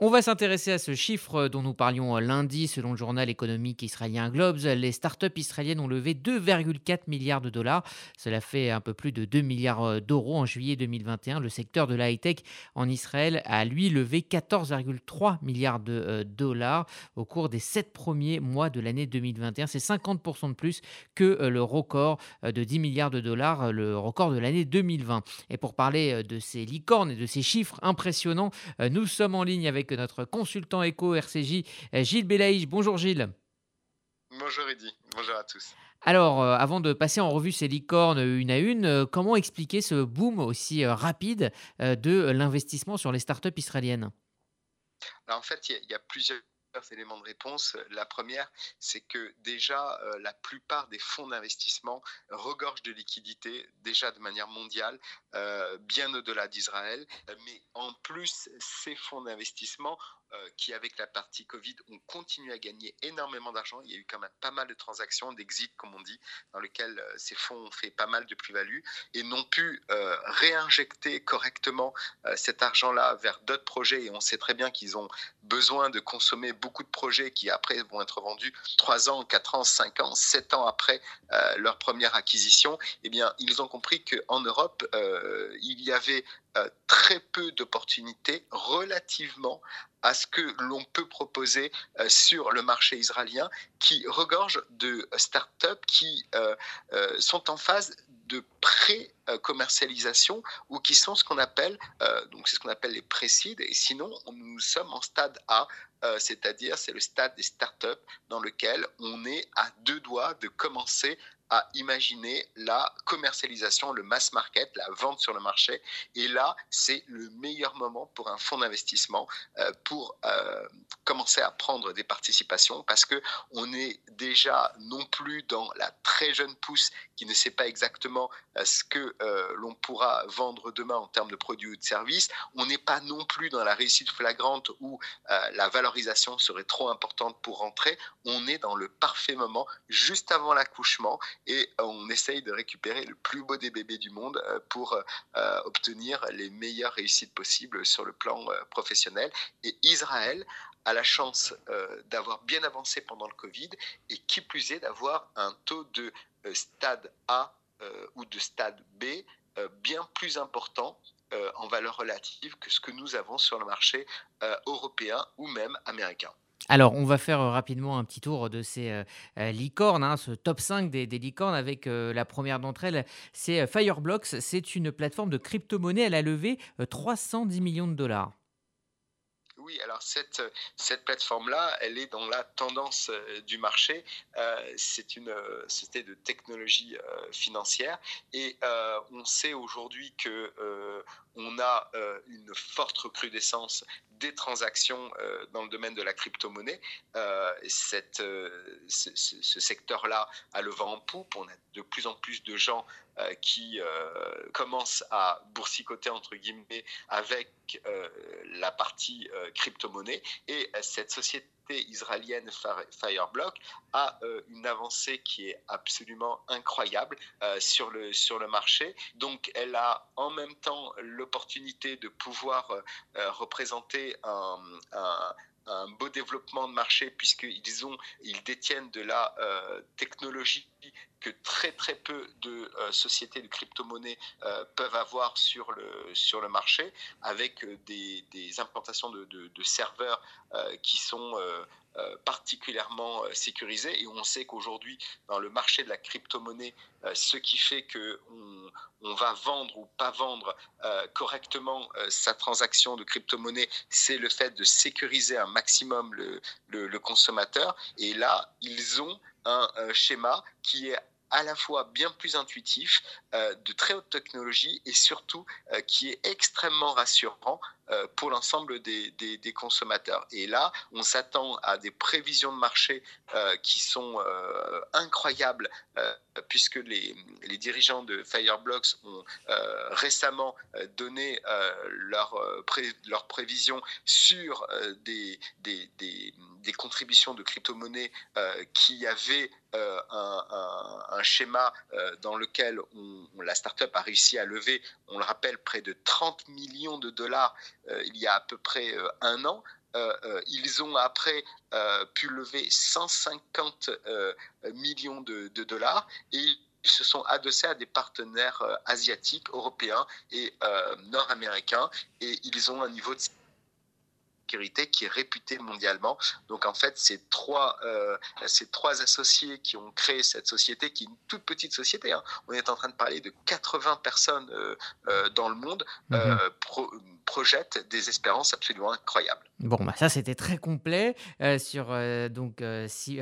On va s'intéresser à ce chiffre dont nous parlions euh, lundi selon le journal économique israélien Globes. Les startups israéliennes ont levé 2,4 milliards de dollars. Cela fait un peu plus de 2 milliards euh, d'euros en juillet 2021. Le secteur de la high-tech en Israël a lui levé 14,3 milliards de euh, dollars au cours des sept premiers mois de l'année 2021. C'est 50% de plus que le record de 10 milliards de dollars, le record de l'année 2020. Et pour parler de ces licornes et de ces chiffres impressionnants, nous sommes en ligne avec notre consultant éco RCJ, euh, Gilles Belaïch. Bonjour Gilles. Bonjour Eddy, bonjour à tous. Alors, euh, avant de passer en revue ces licornes une à une, euh, comment expliquer ce boom aussi rapide de l'investissement sur les startups israéliennes? En fait, il y, a plusieurs éléments de réponse. La première, c'est que déjà, la plupart des fonds d'investissement regorgent de liquidités, déjà de manière mondiale, bien au-delà d'Israël. Mais en plus, ces fonds d'investissement euh, qui, avec la partie Covid, ont continué à gagner énormément d'argent. Il y a eu quand même pas mal de transactions, d'exit, comme on dit, dans lesquelles euh, ces fonds ont fait pas mal de plus-value et n'ont pu euh, réinjecter correctement cet argent-là vers d'autres projets. Et on sait très bien qu'ils ont besoin de consommer beaucoup de projets qui, après, vont être vendus 3 ans, 4 ans, 5 ans, 7 ans après leur première acquisition. Eh bien, ils ont compris qu'en Europe, il y avait très peu d'opportunités relativement à ce que l'on peut proposer euh, sur le marché israélien qui regorge de start-up qui euh, euh, sont en phase de pré-commercialisation ou qui sont ce qu'on appelle, donc c'est ce appelle les précides, et sinon nous sommes en stade A, c'est-à-dire c'est le stade des start-up dans lequel on est à deux doigts de commencer à imaginer la commercialisation, le mass market, la vente sur le marché. Et là, c'est le meilleur moment pour un fonds d'investissement euh, pour euh, commencer à prendre des participations parce que on est déjà non plus dans la très jeune pousse qui ne sait pas exactement euh, ce que l'on pourra vendre demain en termes de produits ou de services. On n'est pas non plus dans la réussite flagrante où la valorisation serait trop importante pour rentrer. On est dans le parfait moment juste avant l'accouchement et on essaye de récupérer le plus beau des bébés du monde euh, pour euh, obtenir les meilleures réussites possibles sur le plan euh, professionnel. Et Israël a la chance d'avoir bien avancé pendant le Covid et qui plus est d'avoir un taux de stade A ou de stade B bien plus important en valeur relative que ce que nous avons sur le marché européen ou même américain. Alors, on va faire, rapidement un petit tour de ces, heu licornes, hein, ce top 5 des des licornes avec, la première d'entre elles, c'est, Fireblocks. C'est une plateforme de crypto-monnaie. Elle a levé, 310 millions de dollars. Oui, alors cette, cette plateforme-là, elle est dans la tendance du marché. c'est une société de technologie financière et on sait aujourd'hui que on a une forte recrudescence des transactions euh, dans le domaine de la crypto-monnaie. Euh, euh, ce, ce secteur-là a le vent en poupe. On a de plus en plus de gens qui commencent à boursicoter, entre guillemets, avec la partie crypto-monnaie. Et cette société israélienne Fireblock a euh, une avancée qui est absolument incroyable euh, sur, le, sur le marché. Donc elle a en même temps l'opportunité de pouvoir euh, représenter un, un beau développement de marché puisqu'ils ont, ils détiennent de la technologie que très très peu de sociétés de crypto-monnaies peuvent avoir sur le, sur le marché avec des, des implantations de, de, serveurs qui sont euh, particulièrement euh, sécurisé. Et on sait qu'aujourd'hui, dans le marché de la crypto-monnaie, euh, ce qui fait qu'on on va vendre ou pas vendre correctement sa transaction de crypto-monnaie, c'est le fait de sécuriser un maximum le, le, consommateur. Et là, ils ont un schéma qui est à la fois bien plus intuitif, de très haute technologie et surtout qui est extrêmement rassurant euh, pour l'ensemble des, consommateurs. Et là, on s'attend à des prévisions de marché euh, qui sont euh, incroyables, puisque les, dirigeants de Fireblocks ont récemment donné leurs leur prévisions sur des, contributions de crypto-monnaies qui avaient un, schéma dans lequel la startup a réussi à lever, on le rappelle, près de 30 millions de dollars euh, il y a à peu près euh, un an. ils ont après pu lever 150 millions de, de dollars et ils se sont adossés à des partenaires asiatiques, européens et nord-américains et ils ont un niveau de qui est réputé mondialement. Donc en fait, ces trois, euh, ces trois associés qui ont créé cette société, qui est une toute petite société, hein. on est en train de parler de 80 personnes euh, euh, dans le monde, mhm. Projettent des espérances absolument incroyables. Bon, bah ça c'était très complet sur donc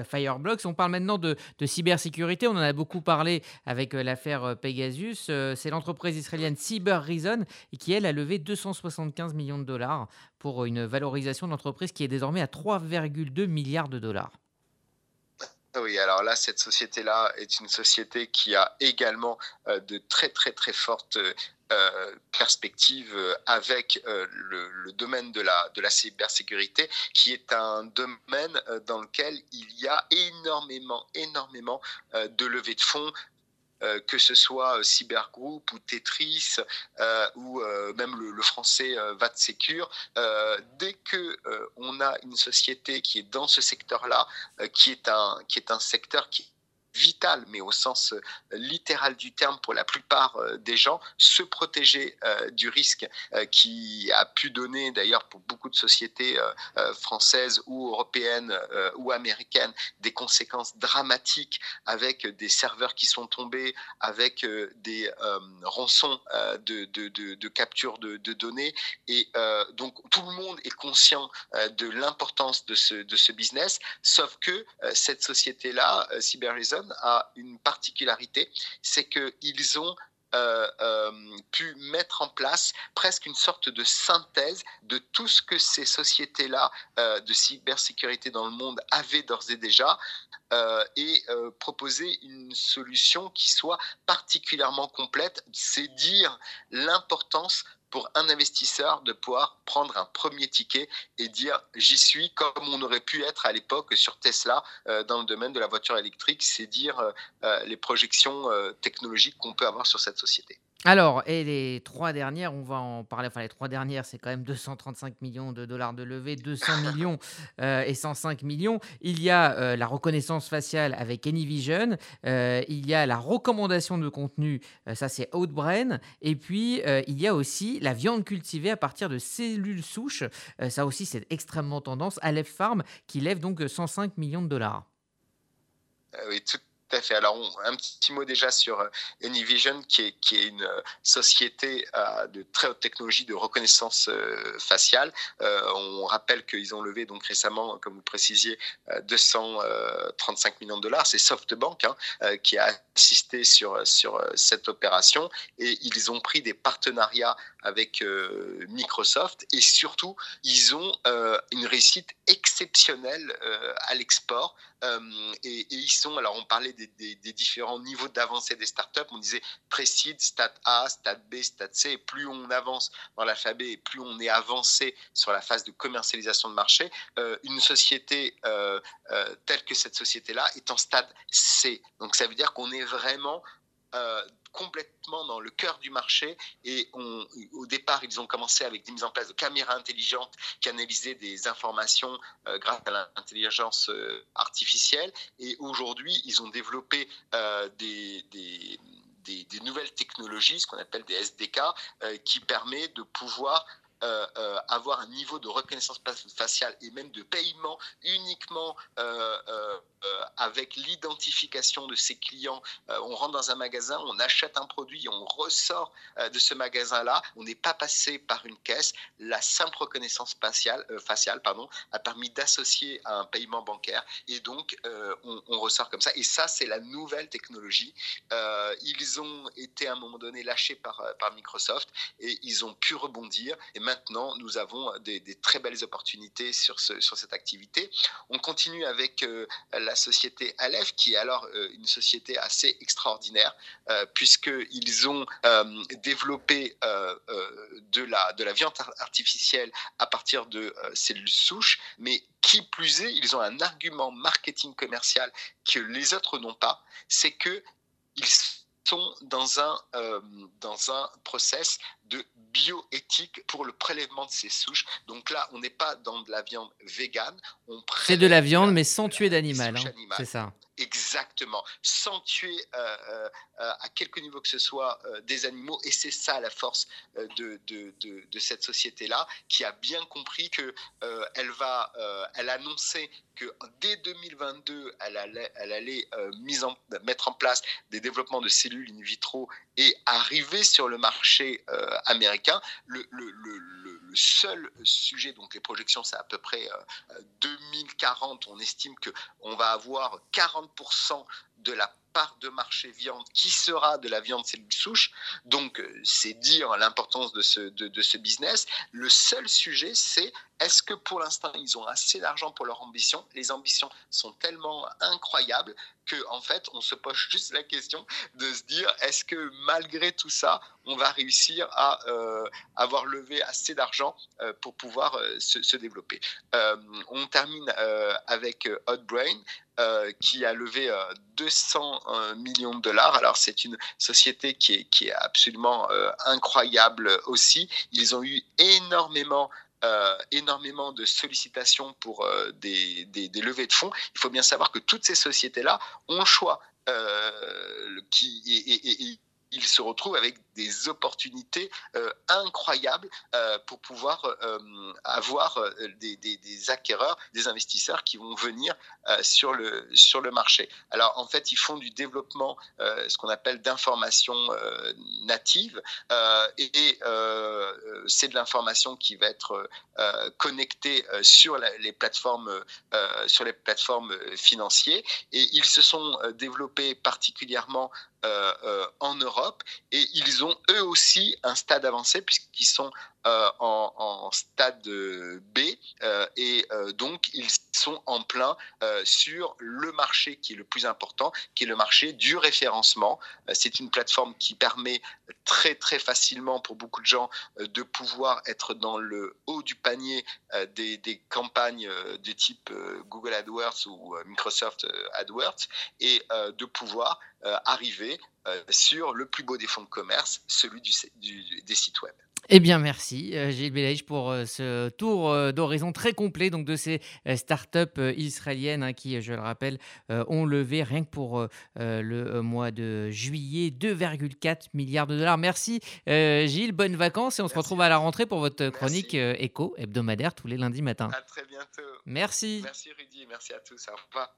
Fireblocks. On parle maintenant de, de, cybersécurité. On en a beaucoup parlé avec l'affaire Pegasus. C'est l'entreprise israélienne Cyber Reason qui elle a levé 275 millions de dollars pour une valorisation d'entreprise qui est désormais à 3,2 milliards de dollars. Oui, alors là, cette société-là est une société qui a également euh, de très très très fortes euh, perspectives euh, avec le, domaine de la cybersécurité, qui est un domaine dans lequel il y a énormément, énormément de levées de fonds, euh, que ce soit euh, Cybergroup ou Tetris euh, ou même le, français VatSecure, dès que on a une société qui est dans ce secteur-là, qui est un qui est un secteur qui vital, mais au sens euh, littéral du terme pour la plupart euh, des gens, se protéger euh, du risque qui a pu donner d'ailleurs pour beaucoup de sociétés françaises ou européennes ou américaines des conséquences dramatiques avec des serveurs qui sont tombés, avec des rançons de, capture de, données. Et donc tout le monde est conscient de l'importance de ce, de ce business, sauf que cette société-là, CyberReason, a une particularité, c'est qu'ils ont euh, euh, pu mettre en place presque une sorte de synthèse de tout ce que ces sociétés-là euh, de cybersécurité dans le monde avaient d'ores et déjà et proposer une solution qui soit particulièrement complète. C'est dire l'importance pour un investisseur de pouvoir prendre un premier ticket et dire j'y suis comme on aurait pu être à l'époque sur Tesla euh, dans le domaine de la voiture électrique, c'est dire euh, euh, les projections technologiques qu'on peut avoir sur cette société. Alors, et les trois dernières, on va en parler. Enfin, les trois dernières, c'est quand même 235 millions de dollars de levée, 200 millions euh, et 105 millions. Il y a euh, la reconnaissance faciale avec AnyVision. Euh, il y a la recommandation de contenu, ça c'est Outbrain. Et puis, il y a aussi la viande cultivée à partir de cellules souches. ça aussi, c'est extrêmement tendance. Aleph Farm qui lève donc 105 millions de dollars. oui, tout, tout à. Alors, un petit mot déjà sur euh, Anyvision, qui est, une euh, société euh, de très haute technologie de reconnaissance faciale. on rappelle qu'ils ont levé donc récemment, comme vous précisiez, 235 millions de dollars. C'est SoftBank hein, qui a assisté sur, sur cette opération et ils ont pris des partenariats avec Microsoft et surtout, ils ont une réussite exceptionnelle à l'export et, ils sont, alors on parlait des, différents niveaux d'avancée des startups. On disait précide, stade A, stade B, stade C. Et plus on avance dans l'alphabet et plus on est avancé sur la phase de commercialisation de marché, euh, une société euh, euh, telle que cette société-là est en stade C. Donc ça veut dire qu'on est vraiment complètement dans le cœur du marché. Et au départ, ils ont commencé avec des mises en place de caméras intelligentes qui analysaient des informations euh, grâce à l'intelligence euh, artificielle. Et aujourd'hui, ils ont développé euh, des, nouvelles technologies, ce qu'on appelle des SDK, qui permet de pouvoir euh, euh, avoir un niveau de reconnaissance faciale et même de paiement uniquement euh, avec l'identification de ses clients. on rentre dans un magasin, on achète un produit, on ressort de ce magasin-là, on n'est pas passé par une caisse. La simple reconnaissance faciale, faciale pardon, a permis d'associer à un paiement bancaire et donc on, ressort comme ça. Et ça, c'est la nouvelle technologie. ils ont été à un moment donné lâchés par, par Microsoft et ils ont pu rebondir. Et maintenant, nous avons des, très belles opportunités sur, ce, sur cette activité. On continue avec euh, la société Aleph, qui est alors euh, une société assez extraordinaire, euh, puisqu'ils ont développé de, la, de la viande artificielle à partir de cellules souches, mais qui plus est, ils ont un argument marketing commercial que les autres n'ont pas, c'est que ils sont dans un, dans un process de bioéthique pour le prélèvement de ces souches. Donc là, on n'est pas dans de la viande végane. C'est de la viande, mais sans tuer d'animal. Hein, c'est ça. Exactement, sans tuer euh, euh, euh, à quelque niveau que ce soit des animaux. Et c'est ça la force de, de, de, cette société-là, qui a bien compris que elle va, elle annonçait que dès 2022, elle allait, elle allait mise en, mettre en place des développements de cellules in vitro et arriver sur le marché américain. Seul sujet, donc les projections, c'est à peu près 2040, on estime qu'on va avoir 40 de la part de marché viande qui sera de la viande cellule souche. Donc, euh, c'est dire l'importance de ce, de, ce business. Le seul sujet, c'est est-ce que pour l'instant, ils ont assez d'argent pour leur ambition? Les ambitions sont tellement incroyables que, en fait, on se pose juste la question de se dire est-ce que malgré tout ça, on va réussir à euh, avoir levé assez d'argent euh, pour pouvoir se, développer? On termine avec Hot Brain. Qui a levé 200 millions de dollars. Alors c'est une société qui est, qui est absolument euh, incroyable aussi. Ils ont eu énormément euh, énormément de sollicitations pour euh, des, des, levées de fonds. Il faut bien savoir que toutes ces sociétés-là ont le choix qui, et, ils se retrouvent avec des opportunités euh, incroyables euh, pour pouvoir euh, avoir des, des, acquéreurs, des investisseurs qui vont venir sur, le, sur le marché. Alors en fait, ils font du développement, ce qu'on appelle d'information native, et, c'est de l'information qui va être connectée sur les plateformes, sur les plateformes financières. Et ils se sont développés particulièrement en Europe. Et ils ont eux aussi un stade avancé puisqu'ils sont euh, en, stade B euh, et euh, donc ils en plein sur le marché qui est le plus important, qui est le marché du référencement. C'est une plateforme qui permet très très facilement pour beaucoup de gens de pouvoir être dans le haut du panier des, campagnes de type Google AdWords ou Microsoft AdWords et de pouvoir arriver sur le plus beau des fonds de commerce, celui des sites web. Eh bien, merci euh, Gilles Belaïch pour euh, ce tour euh, d'horizon très complet donc, de ces startups israéliennes hein, qui, je le rappelle, ont levé rien que pour le mois de juillet 2,4 milliards de dollars. Merci Gilles, bonnes vacances et on se retrouve à la rentrée pour votre chronique éco hebdomadaire tous les lundis matins. À très bientôt. Merci. Merci Rudy, merci à tous. Au revoir.